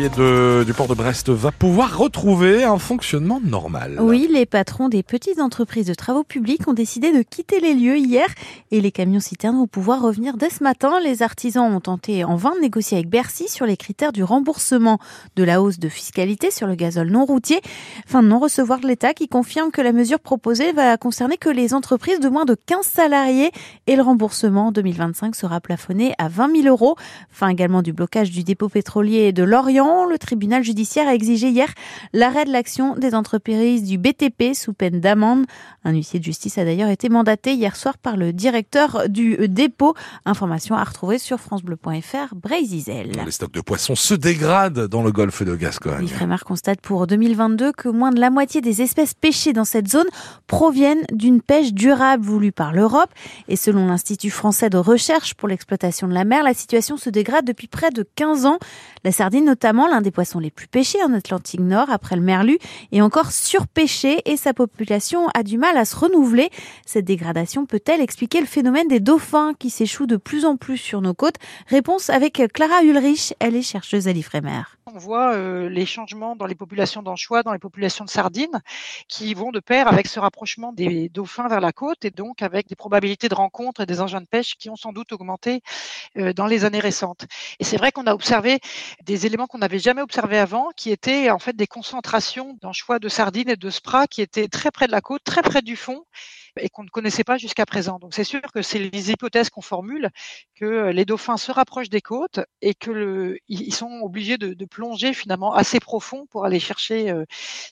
du port de Brest va pouvoir retrouver un fonctionnement normal. Oui, les patrons des petites entreprises de travaux publics ont décidé de quitter les lieux hier et les camions citernes vont pouvoir revenir dès ce matin. Les artisans ont tenté en vain de négocier avec Bercy sur les critères du remboursement de la hausse de fiscalité sur le gazole non routier. Fin de non-recevoir de l'État qui confirme que la mesure proposée va concerner que les entreprises de moins de 15 salariés et le remboursement en 2025 sera plafonné à 20 000 euros. Fin également du blocage du dépôt pétrolier de Lorient. Le tribunal judiciaire a exigé hier l'arrêt de l'action des entreprises du BTP sous peine d'amende. Un huissier de justice a d'ailleurs été mandaté hier soir par le directeur du dépôt. Information à retrouver sur francebleu.fr Brézizel. Les stocks de poissons se dégradent dans le golfe de Gascogne. L'IFREMER constate pour 2022 que moins de la moitié des espèces pêchées dans cette zone proviennent d'une pêche durable voulue par l'Europe. Et selon l'Institut français de recherche pour l'exploitation de la mer, la situation se dégrade depuis près de 15 ans. La sardine notamment, l'un des poissons les plus pêchés en Atlantique Nord après le merlu, est encore surpêché et sa population a du mal à se renouveler. Cette dégradation peut-elle expliquer le phénomène des dauphins qui s'échouent de plus en plus sur nos côtes? Réponse avec Clara Ulrich, elle est chercheuse à l'IFREMER. On voit euh, les changements dans les populations d'anchois, dans les populations de sardines, qui vont de pair avec ce rapprochement des dauphins vers la côte et donc avec des probabilités de rencontre et des engins de pêche qui ont sans doute augmenté euh, dans les années récentes. Et c'est vrai qu'on a observé des éléments qu'on n'avait jamais observés avant, qui étaient en fait des concentrations d'anchois, de sardines et de spras qui étaient très près de la côte, très près du fond et qu'on ne connaissait pas jusqu'à présent. Donc c'est sûr que c'est les hypothèses qu'on formule que les dauphins se rapprochent des côtes et que le, ils sont obligés de, de, plonger finalement assez profond pour aller chercher euh,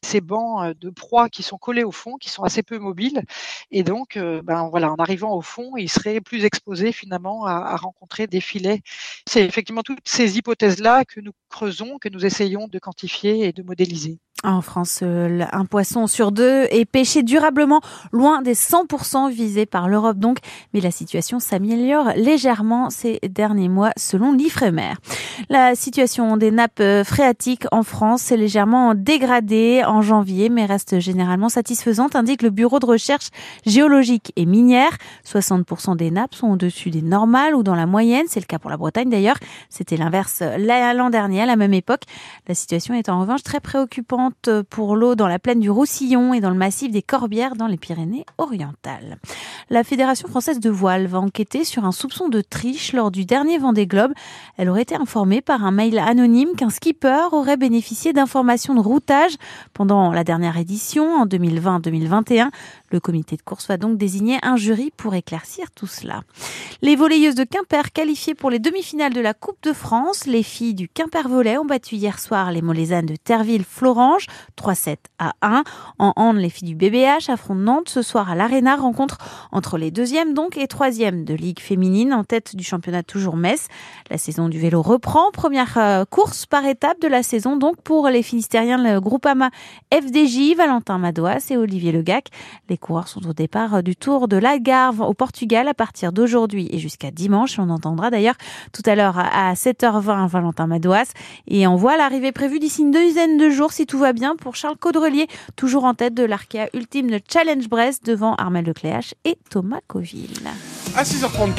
ces bancs de proies qui sont collés au fond, qui sont assez peu mobiles. Et donc, euh, ben voilà, en arrivant au fond, ils seraient plus exposés finalement à, à rencontrer des filets. C'est effectivement toutes ces hypothèses-là que nous creusons, que nous essayons de quantifier et de modéliser. En France, un poisson sur deux est pêché durablement, loin des 100% visés par l'Europe donc, mais la situation s'améliore légèrement ces derniers mois selon l'IFREMER. La situation des nappes phréatiques en France s'est légèrement dégradée en janvier, mais reste généralement satisfaisante, indique le Bureau de recherche géologique et minière. 60% des nappes sont au-dessus des normales ou dans la moyenne, c'est le cas pour la Bretagne d'ailleurs. C'était l'inverse l'an dernier la même époque. La situation est en revanche très préoccupante pour l'eau dans la plaine du Roussillon et dans le massif des Corbières dans les Pyrénées-Orientales. La Fédération française de voile va enquêter sur un soupçon de triche lors du dernier Vendée Globe. Elle aurait été informée par un mail anonyme qu'un skipper aurait bénéficié d'informations de routage pendant la dernière édition en 2020-2021. Le comité de course va donc désigner un jury pour éclaircir tout cela. Les volleyeuses de Quimper qualifiées pour les demi-finales de la Coupe de France. Les filles du Quimper Volley ont battu hier soir les de Terville-Florange 3-7 à 1. En hand, les filles du BBH affrontent Nantes ce soir à l'Arena. Rencontre entre les deuxièmes donc et troisièmes de Ligue féminine en tête du championnat toujours Metz. La saison du vélo reprend. Première euh, course par étape de la saison donc pour les Finistériens, le Groupama FDJ, Valentin Madouas et Olivier Legac. Les coureurs sont au départ du Tour de l'Algarve au Portugal à partir d'aujourd'hui et jusqu'à dimanche. On entendra d'ailleurs tout à l'heure à 7h20 Valentin Madouas et on voit l'arrivée prévue d'ici une douzaine de jours si tout va bien pour Charles Caudrelier, toujours en tête de l'Arkea Ultime Challenge Brest devant Armel Lecléache et Thomas Coville. À 6h34.